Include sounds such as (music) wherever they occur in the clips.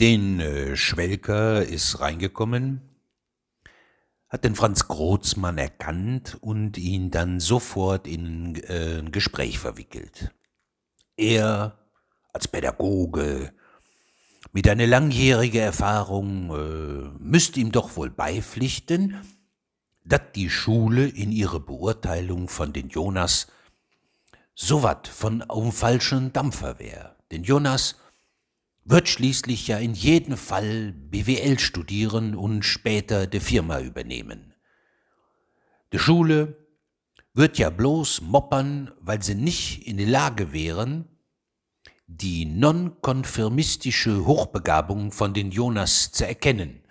Den äh, Schwelker ist reingekommen, hat den Franz Großmann erkannt und ihn dann sofort in äh, ein Gespräch verwickelt. Er als Pädagoge mit einer langjährigen Erfahrung äh, müsste ihm doch wohl beipflichten, dass die Schule in ihrer Beurteilung von den Jonas so wat von aufm falschen Dampfer wär. Denn Jonas wird schließlich ja in jedem Fall BWL studieren und später die Firma übernehmen. Die Schule wird ja bloß moppern, weil sie nicht in der Lage wären, die nonkonfirmistische Hochbegabung von den Jonas zu erkennen.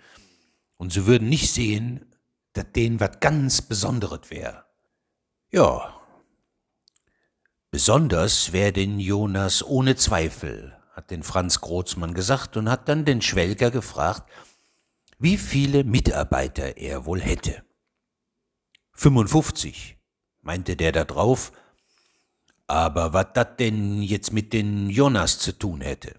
Und sie würden nicht sehen, dass denen was ganz Besonderes wäre. Ja, besonders wäre den Jonas ohne Zweifel, hat den Franz Großmann gesagt und hat dann den Schwelger gefragt, wie viele Mitarbeiter er wohl hätte. 55, meinte der da drauf, aber was dat denn jetzt mit den Jonas zu tun hätte?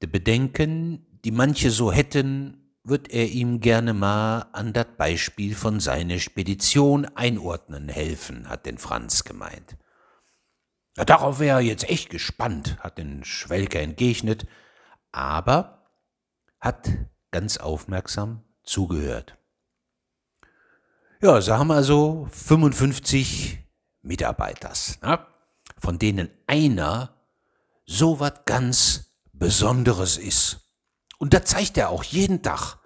De Bedenken, die manche so hätten, wird er ihm gerne mal an dat Beispiel von seiner Spedition einordnen helfen, hat den Franz gemeint. Ja, darauf wäre er jetzt echt gespannt, hat den Schwelker entgegnet, aber hat ganz aufmerksam zugehört. Ja, sie haben also 55 Mitarbeiters, ne? von denen einer so was ganz Besonderes ist. Und das zeigt er auch jeden Tag.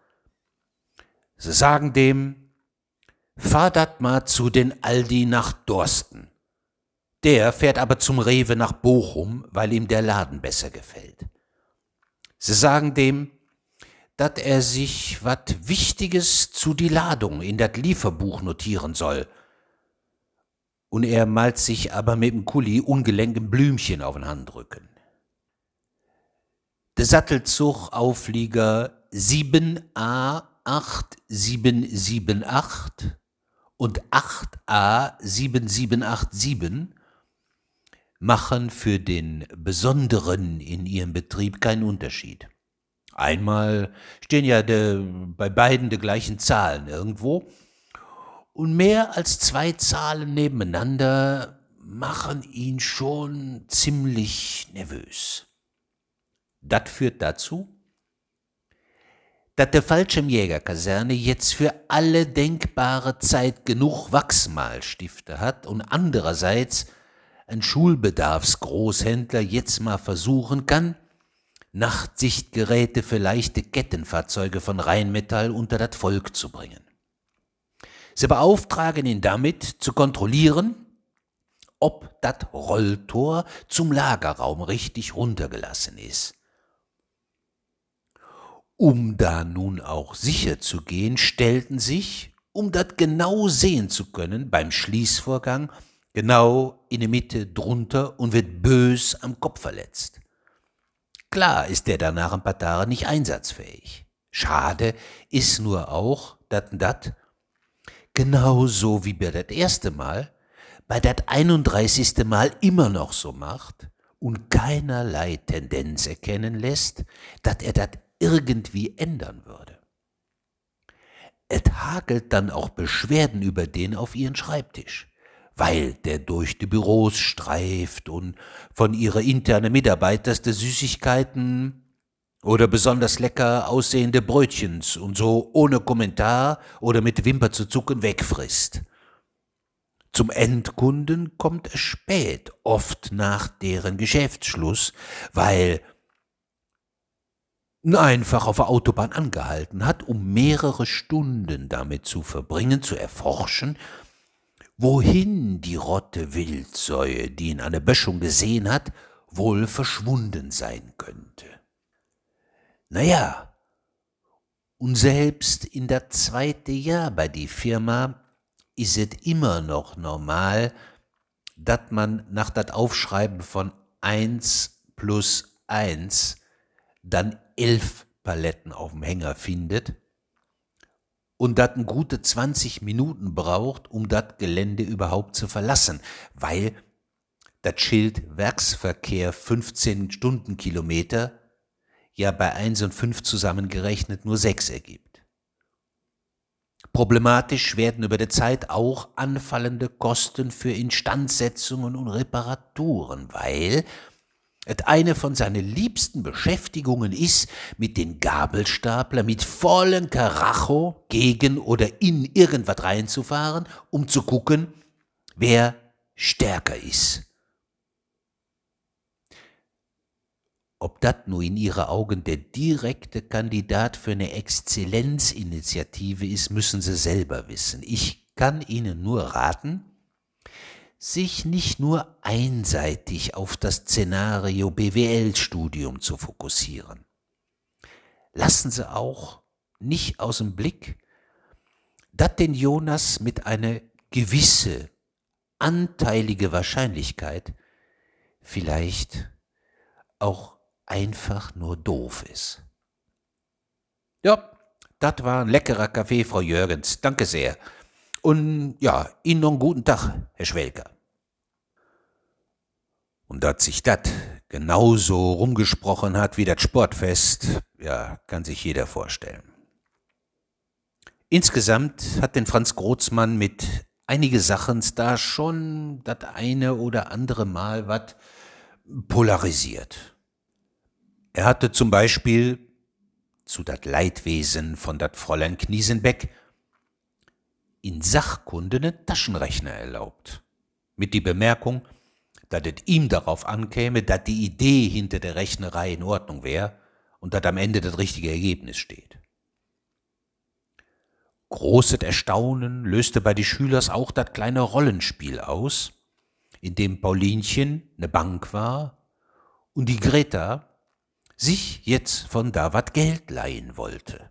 Sie sagen dem, fahr dat mal zu den Aldi nach Dorsten. Der fährt aber zum Rewe nach Bochum, weil ihm der Laden besser gefällt. Sie sagen dem, dat er sich wat Wichtiges zu die Ladung in dat Lieferbuch notieren soll. Und er malt sich aber mit dem Kuli ungelenken Blümchen auf den Handrücken. Der Sattelzug Auflieger 7a 8778 und 8a 7787 machen für den Besonderen in ihrem Betrieb keinen Unterschied. Einmal stehen ja de, bei beiden die gleichen Zahlen irgendwo und mehr als zwei Zahlen nebeneinander machen ihn schon ziemlich nervös. Das führt dazu, dass der Fallschirmjägerkaserne jetzt für alle denkbare Zeit genug Wachsmalstifte hat und andererseits ein Schulbedarfsgroßhändler jetzt mal versuchen kann, Nachtsichtgeräte für leichte Kettenfahrzeuge von Rheinmetall unter das Volk zu bringen. Sie beauftragen ihn damit, zu kontrollieren, ob das Rolltor zum Lagerraum richtig runtergelassen ist. Um da nun auch sicher zu gehen, stellten sich, um das genau sehen zu können, beim Schließvorgang genau in der Mitte drunter und wird bös am Kopf verletzt. Klar ist der danach ein paar Tage nicht einsatzfähig. Schade ist nur auch, dass das genauso wie bei das erste Mal, bei das 31. Mal immer noch so macht und keinerlei Tendenz erkennen lässt, dass er das irgendwie ändern würde. Es hagelt dann auch Beschwerden über den auf ihren Schreibtisch weil der durch die Büros streift und von ihrer internen Mitarbeiters der Süßigkeiten oder besonders lecker aussehende Brötchens und so ohne Kommentar oder mit Wimper zu zucken wegfrisst. Zum Endkunden kommt es spät, oft nach deren Geschäftsschluss, weil einfach auf der Autobahn angehalten hat, um mehrere Stunden damit zu verbringen, zu erforschen, wohin die rotte Wildsäue, die ihn an der Böschung gesehen hat, wohl verschwunden sein könnte. Naja, und selbst in der zweite Jahr bei die Firma is es immer noch normal, dass man nach dat Aufschreiben von eins plus eins dann elf Paletten auf dem Hänger findet und das gute 20 Minuten braucht, um das Gelände überhaupt zu verlassen, weil das Schild Werksverkehr 15 Stundenkilometer ja bei 1 und 5 zusammengerechnet nur 6 ergibt. Problematisch werden über der Zeit auch anfallende Kosten für Instandsetzungen und Reparaturen, weil et eine von seinen liebsten Beschäftigungen ist, mit den Gabelstapler mit vollen Karacho gegen oder in irgendwas reinzufahren, um zu gucken, wer stärker ist. Ob das nur in ihre Augen der direkte Kandidat für eine Exzellenzinitiative ist, müssen sie selber wissen. Ich kann ihnen nur raten, sich nicht nur einseitig auf das Szenario BWL-Studium zu fokussieren. Lassen Sie auch nicht aus dem Blick, dass den Jonas mit einer gewisse anteilige Wahrscheinlichkeit vielleicht auch einfach nur doof ist. Ja, das war ein leckerer Kaffee, Frau Jürgens. Danke sehr. Und ja, Ihnen noch einen guten Tag, Herr Schwelker. Und dass sich das genauso rumgesprochen hat wie das Sportfest, ja, kann sich jeder vorstellen. Insgesamt hat den Franz Großmann mit einige Sachen da schon das eine oder andere Mal was polarisiert. Er hatte zum Beispiel zu dat Leidwesen von dat Fräulein Kniesenbeck in Sachkunde ne Taschenrechner erlaubt. Mit die Bemerkung, dass es ihm darauf ankäme, dass die Idee hinter der Rechnerei in Ordnung wäre und dass am Ende das richtige Ergebnis steht. Großes Erstaunen löste bei die Schülers auch das kleine Rollenspiel aus, in dem Paulinchen ne Bank war und die Greta sich jetzt von da wat Geld leihen wollte.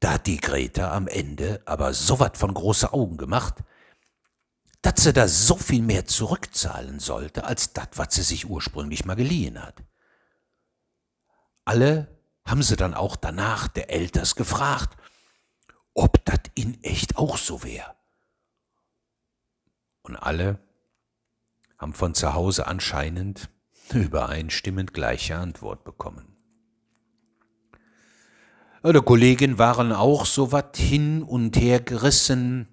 Da hat die Greta am Ende aber so wat von große Augen gemacht, dass sie da so viel mehr zurückzahlen sollte, als das, was sie sich ursprünglich mal geliehen hat. Alle haben sie dann auch danach der Elters gefragt, ob das in echt auch so wäre. Und alle haben von zu Hause anscheinend (laughs) übereinstimmend gleiche Antwort bekommen. Die Kollegen waren auch so wat hin und her gerissen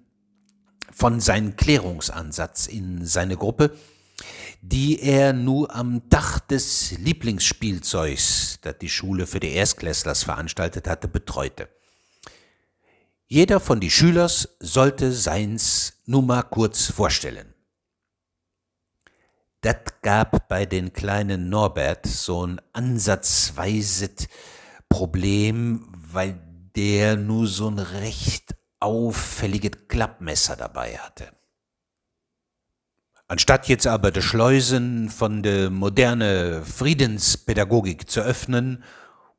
von seinem Klärungsansatz in seine Gruppe, die er nur am Dach des Lieblingsspielzeugs, das die Schule für die Erstklässlers veranstaltet hatte, betreute. Jeder von die Schülers sollte seins nur mal kurz vorstellen. Das gab bei den kleinen Norbert so ein ansatzweises Problem, weil der nur so ein recht auffälliges Klappmesser dabei hatte. Anstatt jetzt aber die Schleusen von der moderne Friedenspädagogik zu öffnen,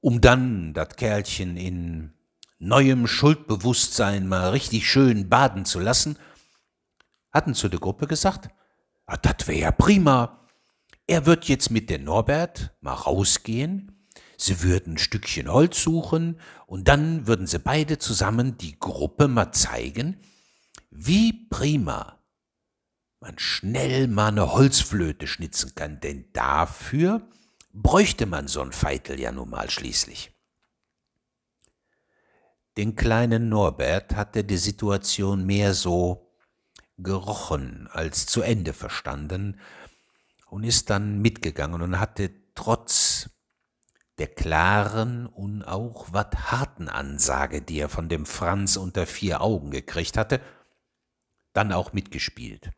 um dann das Kerlchen in neuem Schuldbewusstsein mal richtig schön baden zu lassen, hatten zu der Gruppe gesagt, ah, das wäre ja prima. Er wird jetzt mit der Norbert mal rausgehen, sie würden ein Stückchen Holz suchen und dann würden sie beide zusammen die Gruppe mal zeigen, wie prima man schnell mal eine Holzflöte schnitzen kann, denn dafür bräuchte man so ein Feitel ja nun mal schließlich. Den kleinen Norbert hatte die Situation mehr so gerochen als zu Ende verstanden und ist dann mitgegangen und hatte trotz der klaren und auch wat harten Ansage, die er von dem Franz unter vier Augen gekriegt hatte, dann auch mitgespielt.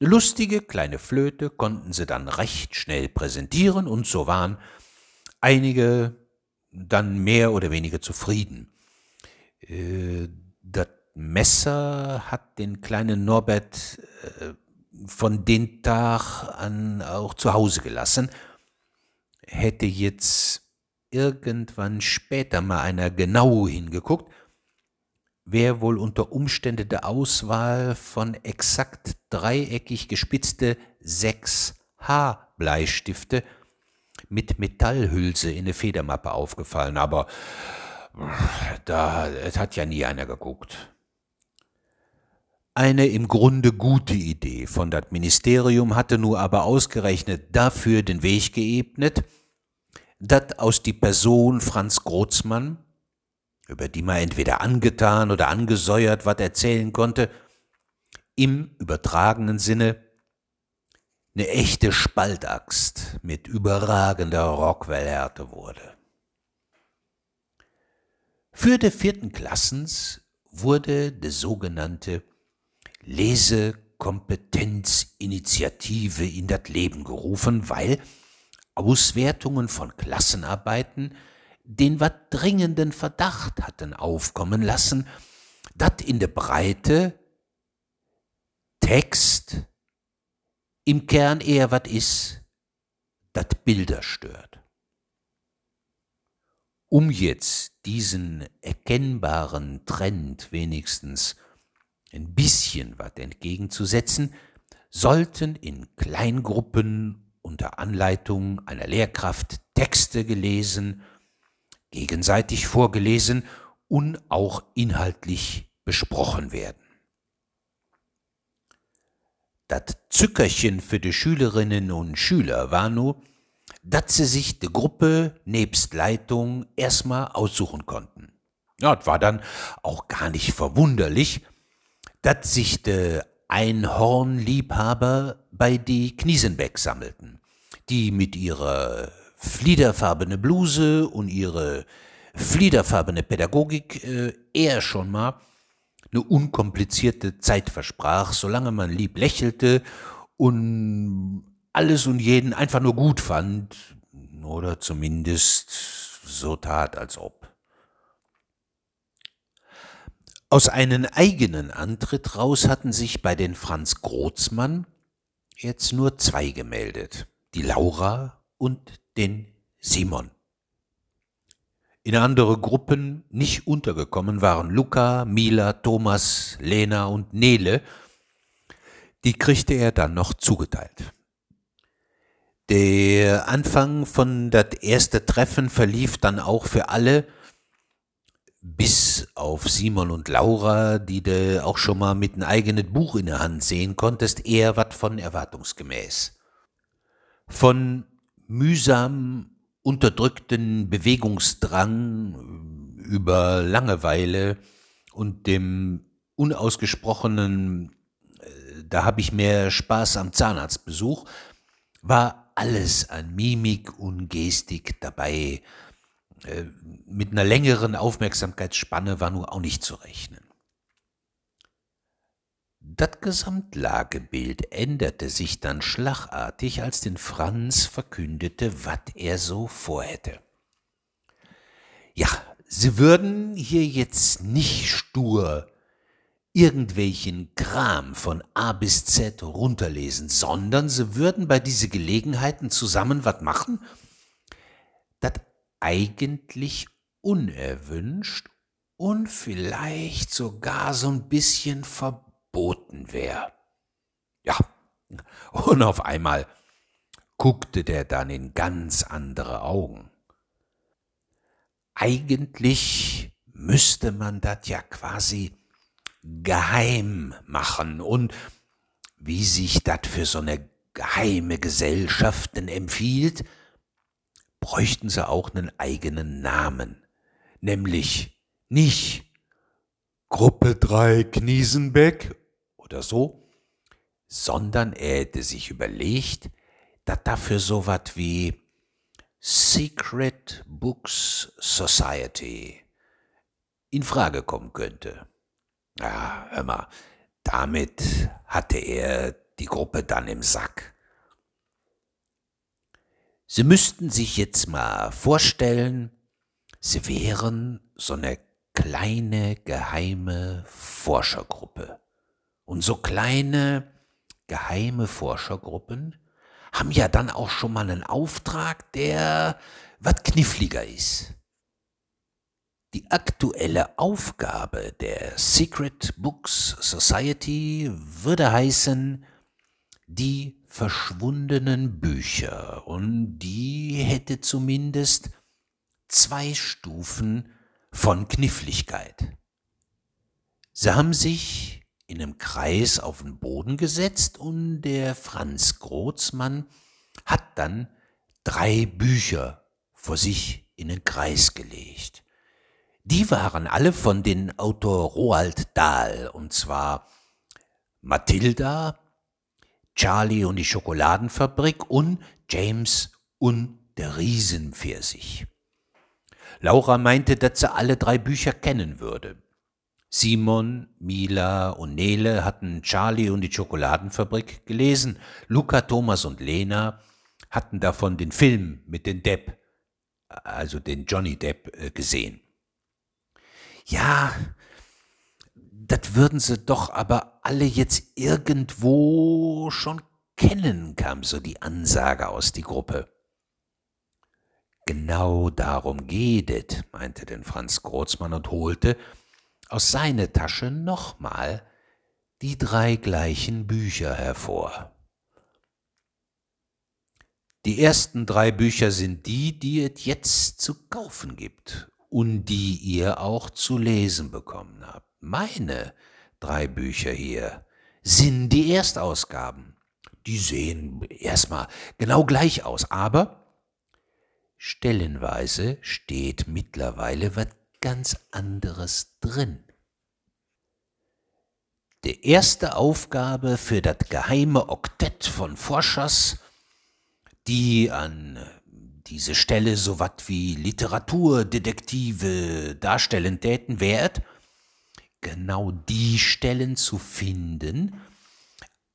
Lustige kleine Flöte konnten sie dann recht schnell präsentieren und so waren einige dann mehr oder weniger zufrieden. Äh, das Messer hat den kleinen Norbert äh, von dem Tag an auch zu Hause gelassen. Hätte jetzt irgendwann später mal einer genau hingeguckt, wäre wohl unter Umständen der Auswahl von exakt dreieckig gespitzte 6H-Bleistifte mit Metallhülse in eine Federmappe aufgefallen, aber da hat ja nie einer geguckt. Eine im Grunde gute Idee von das Ministerium hatte nur aber ausgerechnet dafür den Weg geebnet, dat aus die Person Franz Großmann, über die man entweder angetan oder angesäuert wat erzählen konnte, im übertragenen Sinne eine echte Spaltaxt mit überragender Rockwell-Härte wurde. Für die vierten Klassens wurde die sogenannte Lesekompetenzinitiative in das Leben gerufen, weil Auswertungen von Klassenarbeiten den wat dringenden Verdacht hatten aufkommen lassen, dat in der Breite Text im Kern eher wat is, dat Bilder stört. Um jetzt diesen erkennbaren Trend wenigstens ein bisschen wat entgegenzusetzen, sollten in Kleingruppen unter Anleitung einer Lehrkraft Texte gelesen, gegenseitig vorgelesen und auch inhaltlich besprochen werden. Das Zückerchen für die Schülerinnen und Schüler war nur, dass sie sich die Gruppe nebst Leitung erstmal aussuchen konnten. Ja, das war dann auch gar nicht verwunderlich, dass sich de Einhornliebhaber bei die Kniesenbeck sammelten, die mit ihrer fliederfarbene Bluse und ihre fliederfarbene Pädagogik äh, eher schon mal eine unkomplizierte Zeit versprach, solange man lieb lächelte und alles und jeden einfach nur gut fand oder zumindest so tat, als ob. Aus einem eigenen Antritt raus hatten sich bei den Franz Großmann jetzt nur zwei gemeldet, die Laura und den Simon. In andere Gruppen nicht untergekommen waren Luca, Mila, Thomas, Lena und Nele. Die kriegte er dann noch zugeteilt. Der Anfang von das erste Treffen verlief dann auch für alle, bis auf Simon und Laura, die du auch schon mal mit einem eigenen Buch in der Hand sehen konntest, eher wat von erwartungsgemäß. Von mühsam unterdrückten Bewegungsdrang über Langeweile und dem unausgesprochenen, äh, da habe ich mehr Spaß am Zahnarztbesuch, war alles an Mimik und Gestik dabei. Äh, mit einer längeren Aufmerksamkeitsspanne war nur auch nicht zu rechnen. Das Gesamtlagebild änderte sich dann schlagartig, als den Franz verkündete, was er so vorhätte. Ja, sie würden hier jetzt nicht stur irgendwelchen Kram von A bis Z runterlesen, sondern sie würden bei diese Gelegenheiten zusammen was machen, eigentlich unerwünscht und vielleicht sogar so ein bisschen verboten wäre. Ja, und auf einmal guckte der dann in ganz andere Augen. Eigentlich müsste man das ja quasi geheim machen und wie sich das für so eine geheime Gesellschaft denn empfiehlt, bräuchten sie auch einen eigenen Namen, nämlich nicht Gruppe 3 Kniesenbeck oder so, sondern er hätte sich überlegt, dass dafür so was wie Secret Books Society in Frage kommen könnte. Ja, hör mal, damit hatte er die Gruppe dann im Sack. Sie müssten sich jetzt mal vorstellen, Sie wären so eine kleine geheime Forschergruppe. Und so kleine geheime Forschergruppen haben ja dann auch schon mal einen Auftrag, der was kniffliger ist. Die aktuelle Aufgabe der Secret Books Society würde heißen, die verschwundenen Bücher und die hätte zumindest zwei Stufen von Kniffligkeit. Sie haben sich in einem Kreis auf den Boden gesetzt und der Franz Großmann hat dann drei Bücher vor sich in den Kreis gelegt. Die waren alle von den Autor Roald Dahl, und zwar Mathilda, Charlie und die Schokoladenfabrik und James und der Riesenpfirsich. Laura meinte, dass sie alle drei Bücher kennen würde. Simon, Mila und Nele hatten Charlie und die Schokoladenfabrik gelesen. Luca, Thomas und Lena hatten davon den Film mit den Depp, also den Johnny Depp, äh, gesehen. Ja, das würden sie doch aber alle jetzt irgendwo schon kennen, kam so die Ansage aus die Gruppe. Genau darum geht es, meinte denn Franz Großmann und holte aus seiner Tasche nochmal die drei gleichen Bücher hervor. Die ersten drei Bücher sind die, die es jetzt zu kaufen gibt und die ihr auch zu lesen bekommen habt. Meine drei Bücher hier sind die Erstausgaben. Die sehen erstmal genau gleich aus, aber stellenweise steht mittlerweile was ganz anderes drin. Die erste Aufgabe für das geheime Oktett von Forschers, die an diese Stelle so wat wie Literaturdetektive darstellen täten, wäret, genau die Stellen zu finden,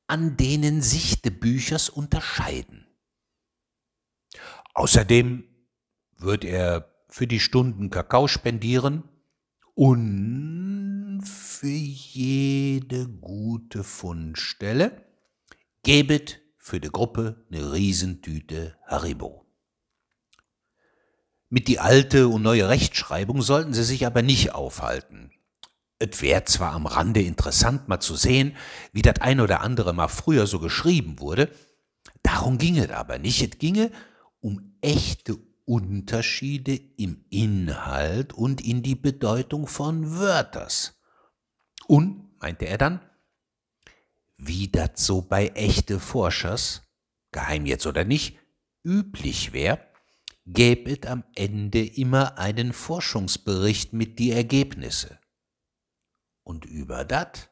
an denen sich die Büchers unterscheiden. Außerdem wird er für die Stunden Kakao spendieren und für jede gute Fundstelle gebet für die Gruppe eine Riesentüte Haribo. Mit die alte und neue Rechtschreibung sollten sie sich aber nicht aufhalten. Es wäre zwar am Rande interessant, mal zu sehen, wie das ein oder andere mal früher so geschrieben wurde, darum ginge es aber nicht. Es ginge um echte Unterschiede im Inhalt und in die Bedeutung von Wörters. Und, meinte er dann, wie das so bei echte Forschers, geheim jetzt oder nicht, üblich wäre, gäbe es am Ende immer einen Forschungsbericht mit die Ergebnisse. Und über das,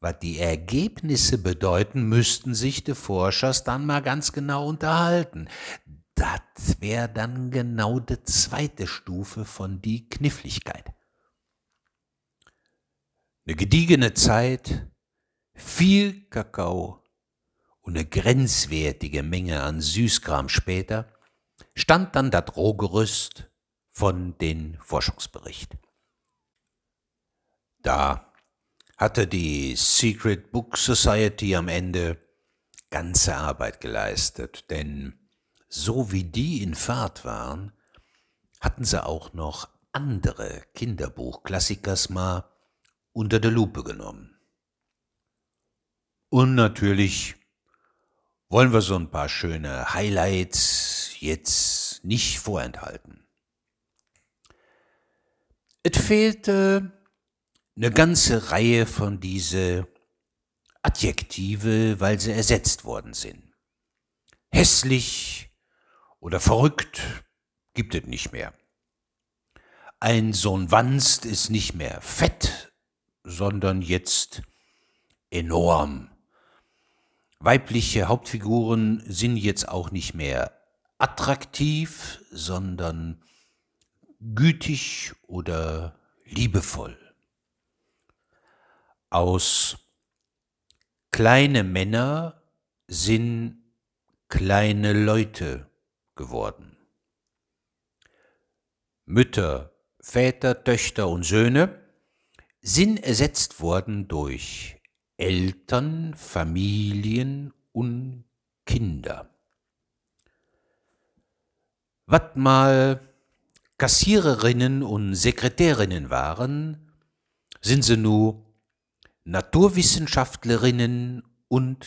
was die Ergebnisse bedeuten, müssten sich die Forschers dann mal ganz genau unterhalten. Das wäre dann genau die zweite Stufe von die Kniffligkeit. Eine gediegene Zeit, viel Kakao und eine grenzwertige Menge an Süßkram später stand dann das Rohgerüst von den Forschungsbericht. Da hatte die Secret Book Society am Ende ganze Arbeit geleistet, denn so wie die in Fahrt waren, hatten sie auch noch andere Kinderbuchklassikers mal unter der Lupe genommen. Und natürlich wollen wir so ein paar schöne Highlights jetzt nicht vorenthalten. Es fehlte eine ganze Reihe von diese Adjektive, weil sie ersetzt worden sind. Hässlich, oder verrückt gibt es nicht mehr. Ein Sohn Wanst ist nicht mehr fett, sondern jetzt enorm. Weibliche Hauptfiguren sind jetzt auch nicht mehr attraktiv, sondern gütig oder liebevoll. Aus kleine Männer sind kleine Leute geworden. Mütter, Väter, Töchter und Söhne sind ersetzt worden durch Eltern, Familien und Kinder. Was mal Kassiererinnen und Sekretärinnen waren, sind sie nur Naturwissenschaftlerinnen und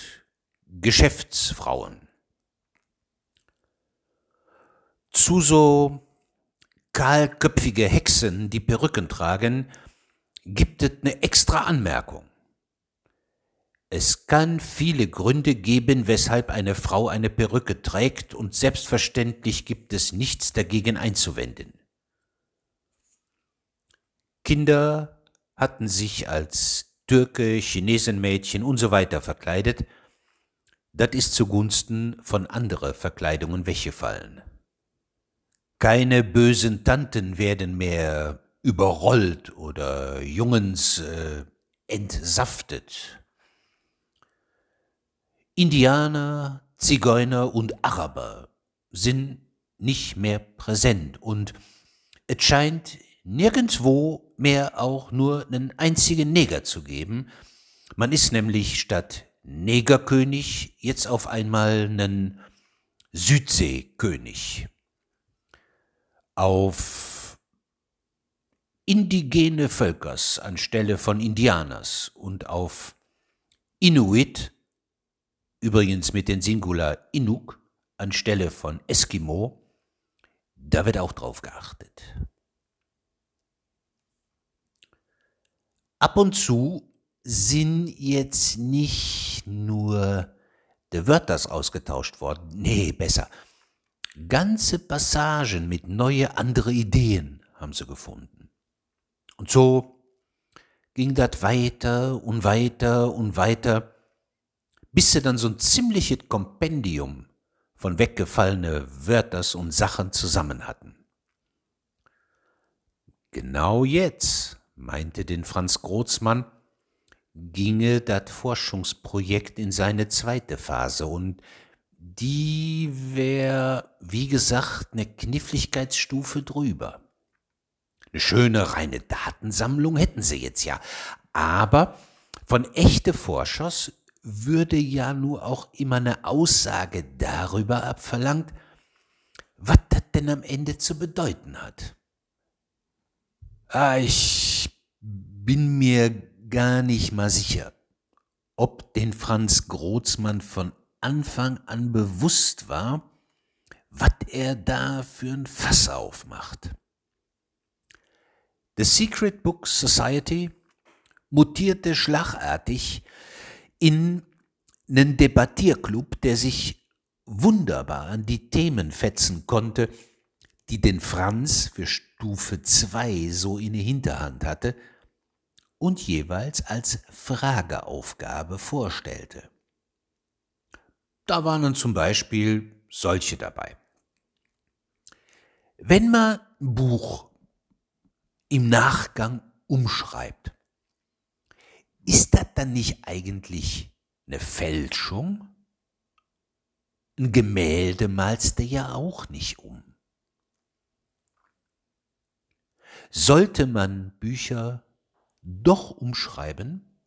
Geschäftsfrauen. zu so kahlköpfige Hexen, die Perücken tragen, gibt es eine extra Anmerkung. Es kann viele Gründe geben, weshalb eine Frau eine Perücke trägt, und selbstverständlich gibt es nichts dagegen einzuwenden. Kinder hatten sich als Türke, Chinesenmädchen und so weiter verkleidet, das ist zugunsten von anderer Verkleidungen weggefallen. Keine bösen Tanten werden mehr überrollt oder Jungens äh, entsaftet. Indianer, Zigeuner und Araber sind nicht mehr präsent und es scheint nirgendwo mehr auch nur einen einzigen Neger zu geben. Man ist nämlich statt Negerkönig jetzt auf einmal einen Südseekönig. Auf indigene Völkers anstelle von Indianers und auf Inuit übrigens mit den Singular Inuk anstelle von Eskimo, da wird auch drauf geachtet. Ab und zu sind jetzt nicht nur die Wörters ausgetauscht worden, nee, besser. Ganze Passagen mit neue andere Ideen haben sie gefunden. Und so ging das weiter und weiter und weiter, bis sie dann so ein ziemliches Kompendium von weggefallene Wörters und Sachen zusammen hatten. Genau jetzt, meinte den Franz Großmann, ginge das Forschungsprojekt in seine zweite Phase und die wäre, wie gesagt, eine Kniffligkeitsstufe drüber. Eine schöne reine Datensammlung hätten sie jetzt ja, aber von echte Forschers würde ja nur auch immer eine Aussage darüber abverlangt, was das denn am Ende zu bedeuten hat. Ah, ich bin mir gar nicht mal sicher, ob den Franz Großmann von Anfang an bewusst war, was er da für ein Fass aufmacht. The Secret Book Society mutierte schlagartig in einen Debattierclub, der sich wunderbar an die Themen fetzen konnte, die den Franz für Stufe 2 so in der Hinterhand hatte und jeweils als Frageaufgabe vorstellte. Da waren dann zum Beispiel solche dabei. Wenn man Buch im Nachgang umschreibt, ist das dann nicht eigentlich eine Fälschung? Ein Gemälde malst du ja auch nicht um. Sollte man Bücher doch umschreiben,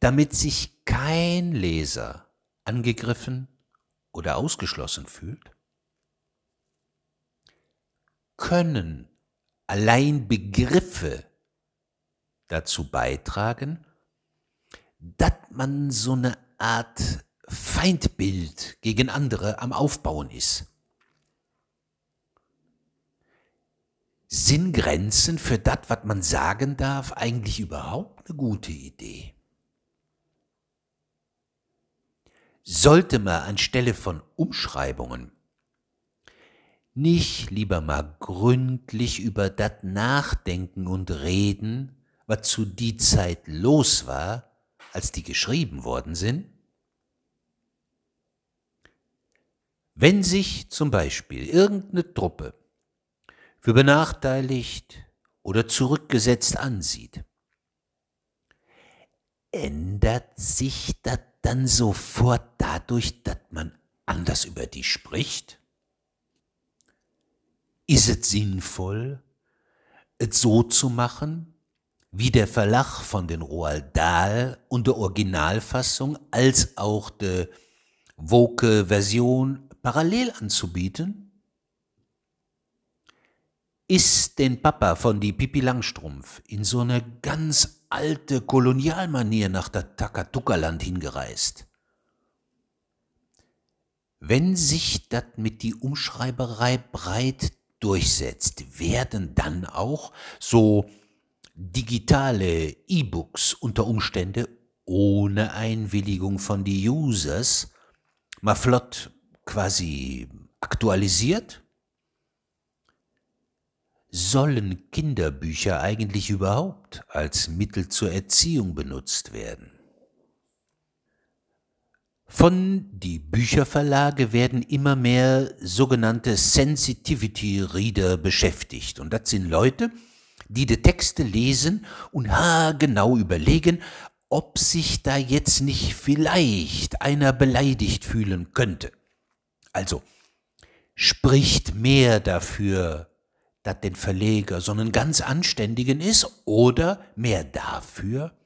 damit sich kein Leser angegriffen oder ausgeschlossen fühlt? Können allein Begriffe dazu beitragen, dass man so eine Art Feindbild gegen andere am Aufbauen ist. Sind Grenzen für das, was man sagen darf, eigentlich überhaupt eine gute Idee? Sollte man anstelle von Umschreibungen nicht lieber mal gründlich über das nachdenken und reden, was zu die Zeit los war, als die geschrieben worden sind? Wenn sich zum Beispiel irgendeine Truppe für benachteiligt oder zurückgesetzt ansieht, ändert sich das dann sofort dadurch, dass man anders über die spricht? Ist es sinnvoll, es so zu machen, wie der Verlag von den Roald Dahl und der Originalfassung als auch der Woke-Version parallel anzubieten? Ist den Papa von die Pipi Langstrumpf in so eine ganz alte Kolonialmanier nach der Takatuka-Land hingereist. Wenn sich das mit die Umschreiberei breit durchsetzt, werden dann auch so digitale E-Books unter Umstände ohne Einwilligung von die Users mal flott quasi aktualisiert? Sollen Kinderbücher eigentlich überhaupt als Mittel zur Erziehung benutzt werden? Von die Bücherverlage werden immer mehr sogenannte Sensitivity Reader beschäftigt. Und das sind Leute, die die Texte lesen und genau überlegen, ob sich da jetzt nicht vielleicht einer beleidigt fühlen könnte. Also, spricht mehr dafür, dass den Verleger so einen ganz anständigen ist oder mehr dafür,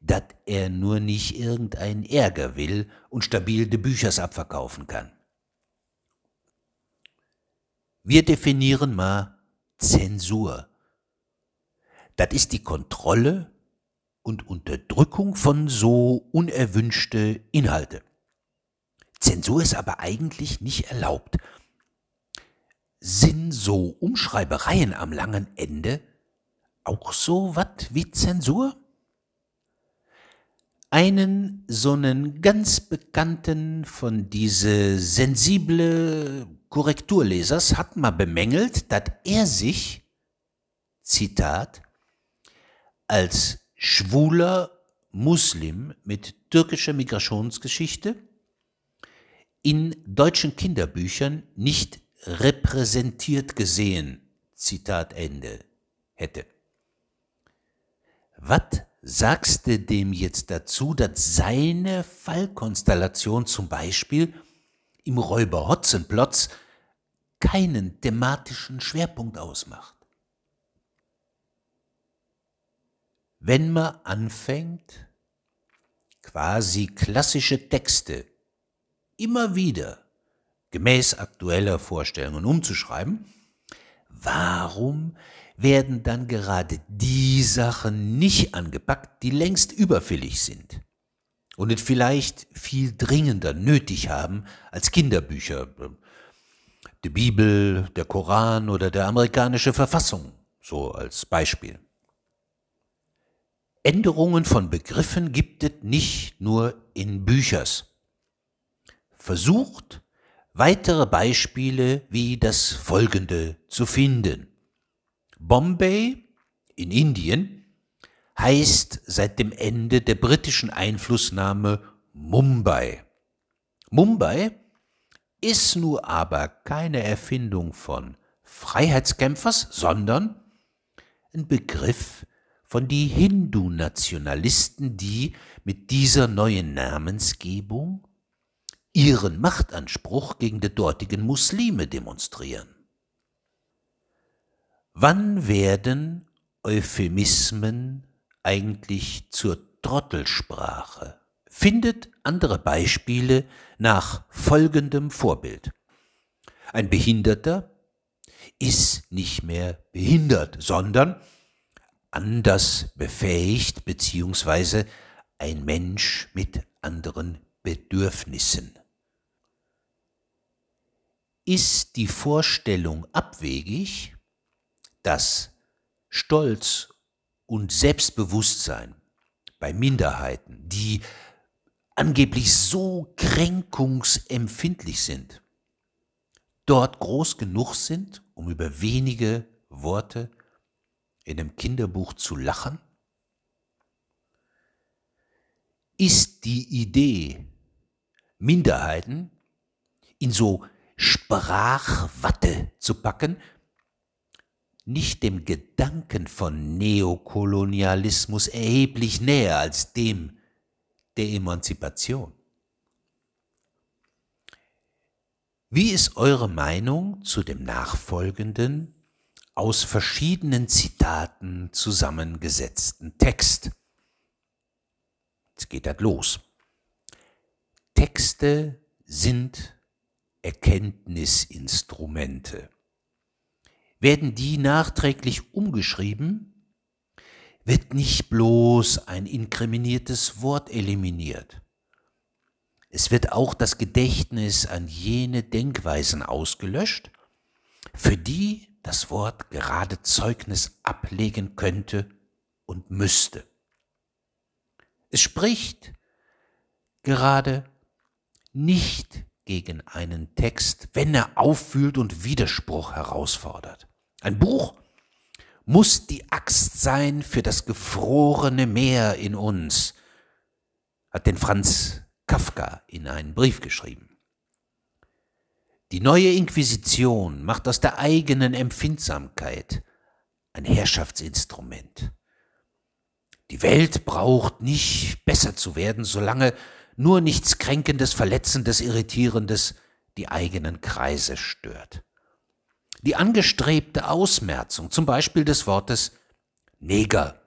dass er nur nicht irgendein Ärger will und stabil de Büchers abverkaufen kann. Wir definieren mal Zensur. Das ist die Kontrolle und Unterdrückung von so unerwünschte Inhalte. Zensur ist aber eigentlich nicht erlaubt. Sind so Umschreibereien am langen Ende auch so wat wie Zensur? einen so einen ganz bekannten von diese sensible Korrekturlesers hat mal bemängelt, dass er sich, Zitat, als schwuler Muslim mit türkischer Migrationsgeschichte in deutschen Kinderbüchern nicht repräsentiert gesehen, Zitat Ende, hätte. Was sagst du dem jetzt dazu, dass seine Fallkonstellation zum Beispiel im Räuber Hotzenplotz keinen thematischen Schwerpunkt ausmacht? Wenn man anfängt, quasi klassische Texte immer wieder gemäß aktueller Vorstellungen umzuschreiben, warum werden dann gerade die Sachen nicht angepackt, die längst überfällig sind und es vielleicht viel dringender nötig haben als Kinderbücher, die Bibel, der Koran oder der amerikanische Verfassung, so als Beispiel. Änderungen von Begriffen gibt es nicht nur in Büchers. Versucht, weitere Beispiele wie das folgende zu finden. Bombay in Indien heißt seit dem Ende der britischen Einflussnahme Mumbai. Mumbai ist nur aber keine Erfindung von Freiheitskämpfers, sondern ein Begriff von die Hindu-Nationalisten, die mit dieser neuen Namensgebung ihren Machtanspruch gegen die dortigen Muslime demonstrieren. Wann werden Euphemismen eigentlich zur Trottelsprache? Findet andere Beispiele nach folgendem Vorbild. Ein Behinderter ist nicht mehr behindert, sondern anders befähigt beziehungsweise ein Mensch mit anderen Bedürfnissen. Ist die Vorstellung abwegig, dass Stolz und Selbstbewusstsein bei Minderheiten, die angeblich so kränkungsempfindlich sind, dort groß genug sind, um über wenige Worte in einem Kinderbuch zu lachen? Ist die Idee, Minderheiten in so Sprachwatte zu packen, nicht dem Gedanken von Neokolonialismus erheblich näher als dem der Emanzipation. Wie ist eure Meinung zu dem nachfolgenden, aus verschiedenen Zitaten zusammengesetzten Text? Jetzt geht das los. Texte sind Erkenntnisinstrumente. Werden die nachträglich umgeschrieben, wird nicht bloß ein inkriminiertes Wort eliminiert. Es wird auch das Gedächtnis an jene Denkweisen ausgelöscht, für die das Wort gerade Zeugnis ablegen könnte und müsste. Es spricht gerade nicht gegen einen Text, wenn er auffühlt und Widerspruch herausfordert. Ein Buch muss die Axt sein für das gefrorene Meer in uns, hat den Franz Kafka in einen Brief geschrieben. Die neue Inquisition macht aus der eigenen Empfindsamkeit ein Herrschaftsinstrument. Die Welt braucht nicht besser zu werden, solange nur nichts Kränkendes, Verletzendes, Irritierendes die eigenen Kreise stört. Die angestrebte Ausmerzung, zum Beispiel des Wortes Neger,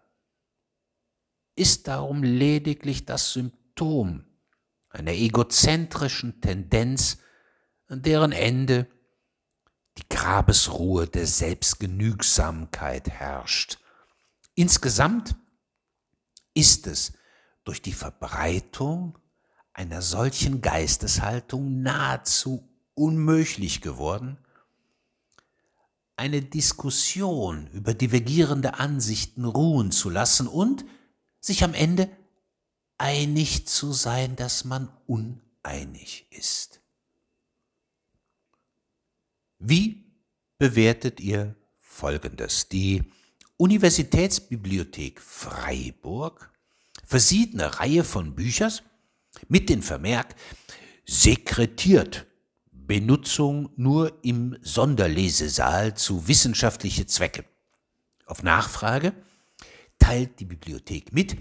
ist darum lediglich das Symptom einer egozentrischen Tendenz, an deren Ende die Grabesruhe der Selbstgenügsamkeit herrscht. Insgesamt ist es durch die Verbreitung einer solchen Geisteshaltung nahezu unmöglich geworden, eine Diskussion über divergierende Ansichten ruhen zu lassen und sich am Ende einig zu sein, dass man uneinig ist. Wie bewertet ihr Folgendes? Die Universitätsbibliothek Freiburg versieht eine Reihe von Büchern mit dem Vermerk sekretiert Benutzung nur im Sonderlesesaal zu wissenschaftliche Zwecke. Auf Nachfrage teilt die Bibliothek mit,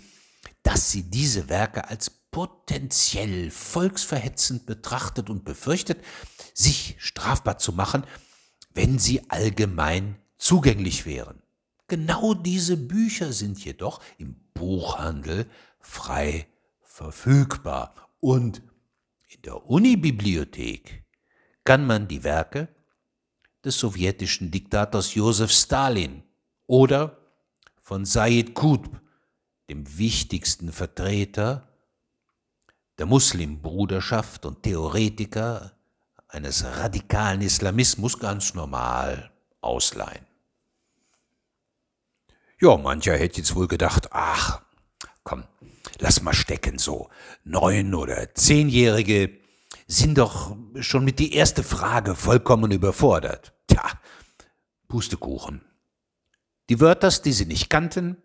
dass sie diese Werke als potenziell volksverhetzend betrachtet und befürchtet, sich strafbar zu machen, wenn sie allgemein zugänglich wären. Genau diese Bücher sind jedoch im Buchhandel frei verfügbar und in der Unibibliothek kann man die Werke des sowjetischen Diktators Josef Stalin oder von Said Qutb, dem wichtigsten Vertreter der Muslimbruderschaft und Theoretiker eines radikalen Islamismus ganz normal ausleihen. Ja, mancher hätte jetzt wohl gedacht, ach, komm, lass mal stecken, so neun- oder zehnjährige sind doch schon mit die erste Frage vollkommen überfordert. Tja, Pustekuchen. Die Wörters, die sie nicht kannten,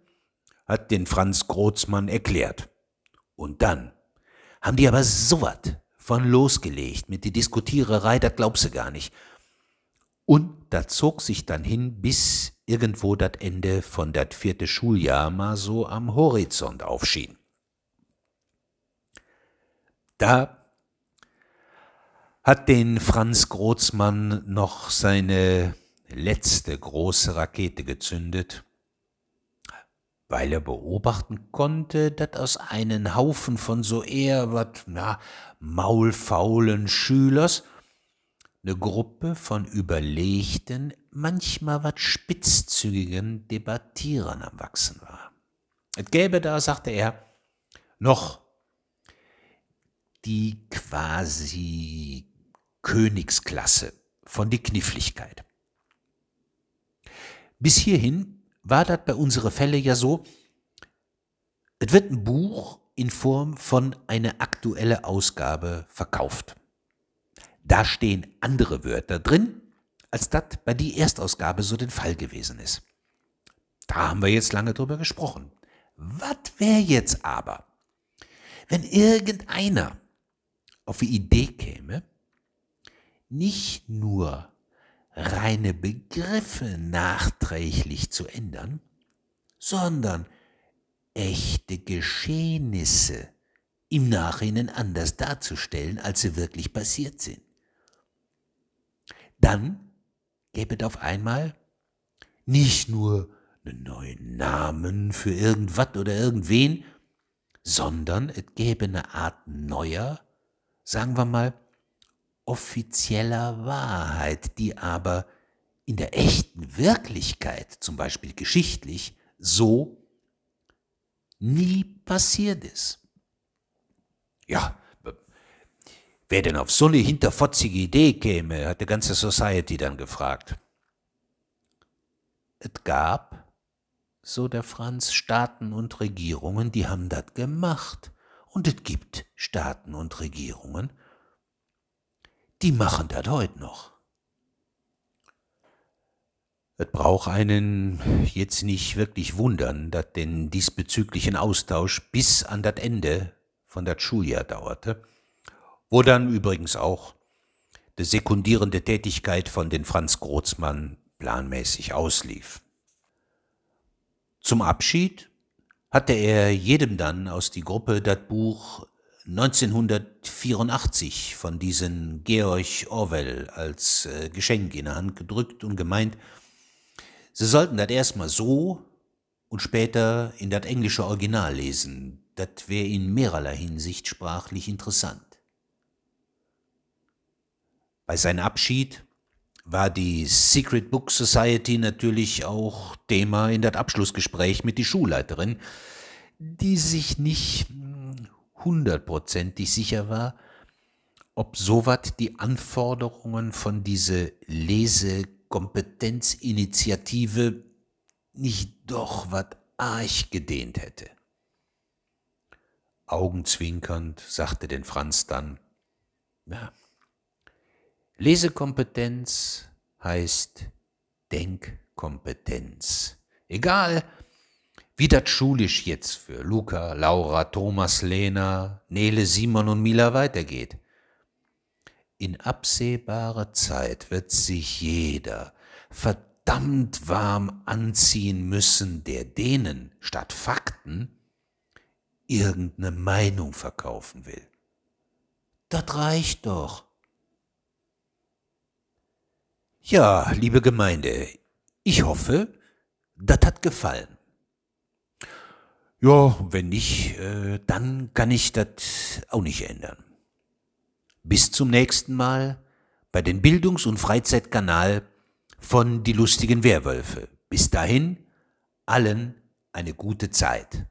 hat den Franz Großmann erklärt. Und dann haben die aber so wat von losgelegt mit die Diskutiererei, das glaubst du gar nicht. Und da zog sich dann hin, bis irgendwo das Ende von dat vierte Schuljahr mal so am Horizont aufschien. Da hat den Franz Großmann noch seine letzte große Rakete gezündet, weil er beobachten konnte, dass aus einem Haufen von so eher wat, na, maulfaulen Schülers eine Gruppe von überlegten, manchmal wat spitzzügigen Debattierern am Wachsen war. Es gäbe da, sagte er, noch die quasi Königsklasse von die Kniffligkeit. Bis hierhin war das bei unsere Fälle ja so, es wird ein Buch in Form von einer aktuelle Ausgabe verkauft. Da stehen andere Wörter drin, als das bei die Erstausgabe so den Fall gewesen ist. Da haben wir jetzt lange drüber gesprochen. Was wäre jetzt aber, wenn irgendeiner auf die Idee käme, nicht nur reine Begriffe nachträglich zu ändern, sondern echte Geschehnisse im Nachhinein anders darzustellen, als sie wirklich passiert sind. Dann gäbe es auf einmal nicht nur einen neuen Namen für irgendwas oder irgendwen, sondern es gäbe eine Art neuer, sagen wir mal, offizieller Wahrheit, die aber in der echten Wirklichkeit, zum Beispiel geschichtlich, so nie passiert ist. Ja, wer denn auf so eine hinterfotzige Idee käme, hat die ganze Society dann gefragt. Es gab so der Franz, Staaten und Regierungen, die haben das gemacht. Und es gibt Staaten und Regierungen, die machen das heute noch. Es braucht einen jetzt nicht wirklich wundern, dass den diesbezüglichen Austausch bis an das Ende von das Schuljahr dauerte, wo dann übrigens auch die sekundierende Tätigkeit von den Franz Großmann planmäßig auslief. Zum Abschied hatte er jedem dann aus die Gruppe das Buch 1984 von diesen Georg Orwell als äh, Geschenk in der Hand gedrückt und gemeint, sie sollten das erstmal so und später in das englische Original lesen, das wäre in mehrerlei Hinsicht sprachlich interessant. Bei seinem Abschied war die Secret Book Society natürlich auch Thema in das Abschlussgespräch mit die Schulleiterin, die sich nicht hundertprozentig sicher war, ob soweit die Anforderungen von diese Lesekompetenzinitiative nicht doch wat arg gedehnt hätte. Augenzwinkernd sagte den Franz dann, ja, Lesekompetenz heißt Denkkompetenz. Egal, wie das schulisch jetzt für Luca, Laura, Thomas, Lena, Nele, Simon und Mila weitergeht. In absehbarer Zeit wird sich jeder verdammt warm anziehen müssen, der denen statt Fakten irgendeine Meinung verkaufen will. Das reicht doch. Ja, liebe Gemeinde, ich hoffe, das hat gefallen. Ja, wenn nicht, äh, dann kann ich das auch nicht ändern. Bis zum nächsten Mal bei den Bildungs- und Freizeitkanal von Die lustigen Werwölfe. Bis dahin, allen eine gute Zeit.